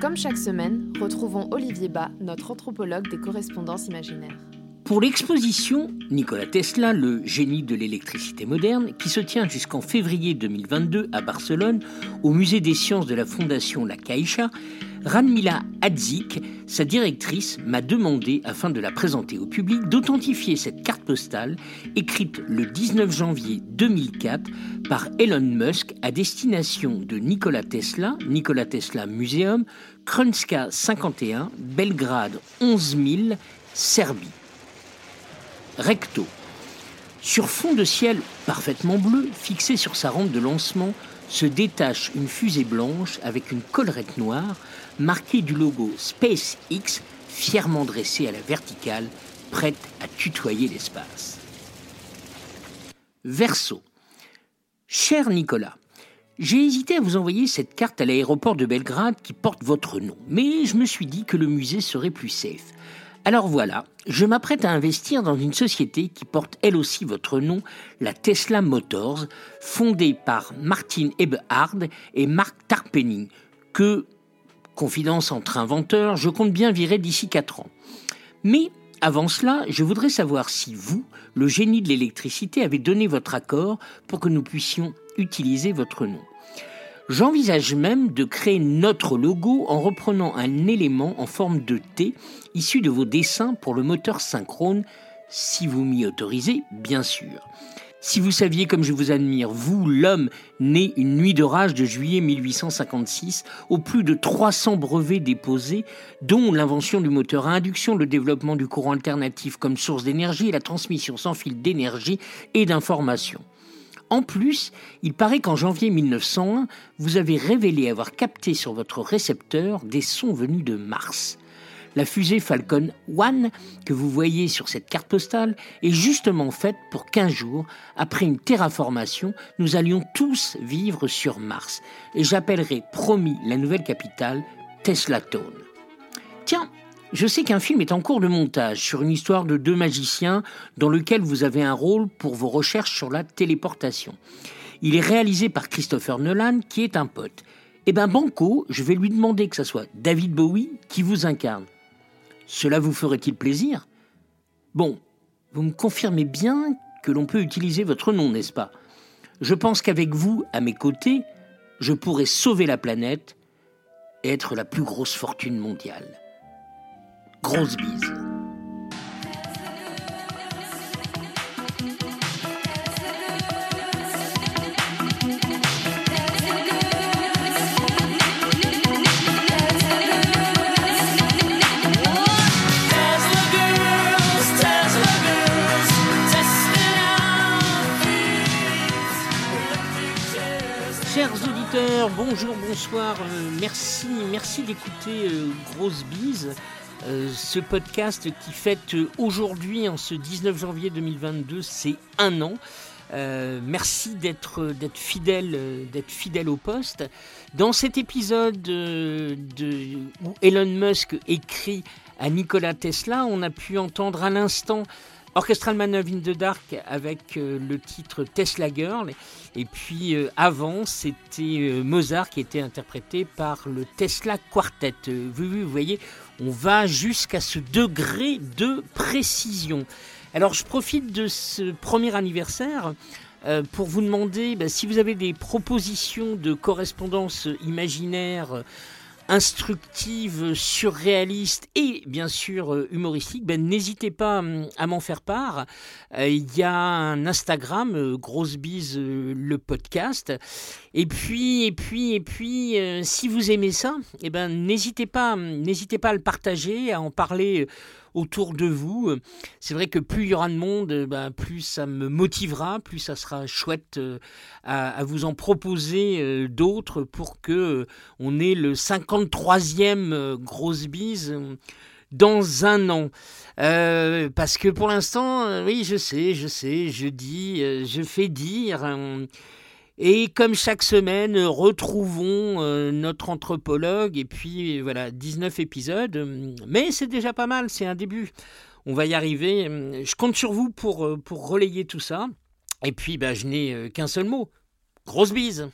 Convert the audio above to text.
Comme chaque semaine, retrouvons Olivier Bas, notre anthropologue des correspondances imaginaires. Pour l'exposition Nikola Tesla, le génie de l'électricité moderne, qui se tient jusqu'en février 2022 à Barcelone, au musée des sciences de la Fondation La Caixa, Ranmila Hadzik, sa directrice, m'a demandé, afin de la présenter au public, d'authentifier cette carte postale écrite le 19 janvier 2004 par Elon Musk à destination de Nikola Tesla, Nikola Tesla Museum, Krunska 51, Belgrade 11000, Serbie recto. Sur fond de ciel parfaitement bleu, fixé sur sa rampe de lancement, se détache une fusée blanche avec une collerette noire marquée du logo SpaceX fièrement dressée à la verticale, prête à tutoyer l'espace. Verso. Cher Nicolas, j'ai hésité à vous envoyer cette carte à l'aéroport de Belgrade qui porte votre nom, mais je me suis dit que le musée serait plus safe. Alors voilà, je m'apprête à investir dans une société qui porte elle aussi votre nom, la Tesla Motors, fondée par Martin Eberhard et Mark Tarpenning, que, confidence entre inventeurs, je compte bien virer d'ici 4 ans. Mais avant cela, je voudrais savoir si vous, le génie de l'électricité, avez donné votre accord pour que nous puissions utiliser votre nom. J'envisage même de créer notre logo en reprenant un élément en forme de T issu de vos dessins pour le moteur synchrone, si vous m'y autorisez, bien sûr. Si vous saviez comme je vous admire, vous, l'homme, né une nuit d'orage de juillet 1856, aux plus de 300 brevets déposés, dont l'invention du moteur à induction, le développement du courant alternatif comme source d'énergie et la transmission sans fil d'énergie et d'information. En plus, il paraît qu'en janvier 1901, vous avez révélé avoir capté sur votre récepteur des sons venus de Mars. La fusée Falcon 1 que vous voyez sur cette carte postale est justement faite pour qu'un jour, après une terraformation, nous allions tous vivre sur Mars. Et j'appellerai promis la nouvelle capitale Tesla Town. Tiens, je sais qu'un film est en cours de montage sur une histoire de deux magiciens dans lequel vous avez un rôle pour vos recherches sur la téléportation. Il est réalisé par Christopher Nolan, qui est un pote. Eh ben Banco, je vais lui demander que ce soit David Bowie qui vous incarne. Cela vous ferait-il plaisir? Bon, vous me confirmez bien que l'on peut utiliser votre nom, n'est-ce pas? Je pense qu'avec vous, à mes côtés, je pourrais sauver la planète et être la plus grosse fortune mondiale. Grosse bise. Chers auditeurs, bonjour, bonsoir, euh, merci, merci d'écouter euh, Grosse Bise. Euh, ce podcast qui fête aujourd'hui, en ce 19 janvier 2022, c'est un an. Euh, merci d'être fidèle d'être fidèle au poste. Dans cet épisode de, où Elon Musk écrit à Nikola Tesla, on a pu entendre à l'instant Orchestral Maneuver in the Dark avec euh, le titre Tesla Girl. Et puis avant, c'était Mozart qui était interprété par le Tesla Quartet. vous, voyez, on va jusqu'à ce degré de précision. Alors je profite de ce premier anniversaire euh, pour vous demander bah, si vous avez des propositions de correspondance imaginaire instructive, surréaliste et bien sûr euh, humoristique, ben, n'hésitez pas hum, à m'en faire part. Euh, il y a un Instagram, euh, Grosse Bise le podcast. Et puis, et puis, et puis, si vous aimez ça, eh ben, n'hésitez pas, hum, n'hésitez pas à le partager, à en parler autour de vous. C'est vrai que plus il y aura de monde, bah, plus ça me motivera, plus ça sera chouette euh, à, vous en proposer euh, d'autres pour que euh, on ait le 53e grosse bise dans un an. parce que pour l'instant, oui, je sais, je sais, je dis, je fais dire. Et comme chaque semaine, retrouvons euh, notre anthropologue et puis voilà, 19 épisodes. Mais c'est déjà pas mal, c'est un début. On va y arriver. Je compte sur vous pour, euh, pour relayer tout ça. Et puis, bah, je n'ai euh, qu'un seul mot. Grosse bise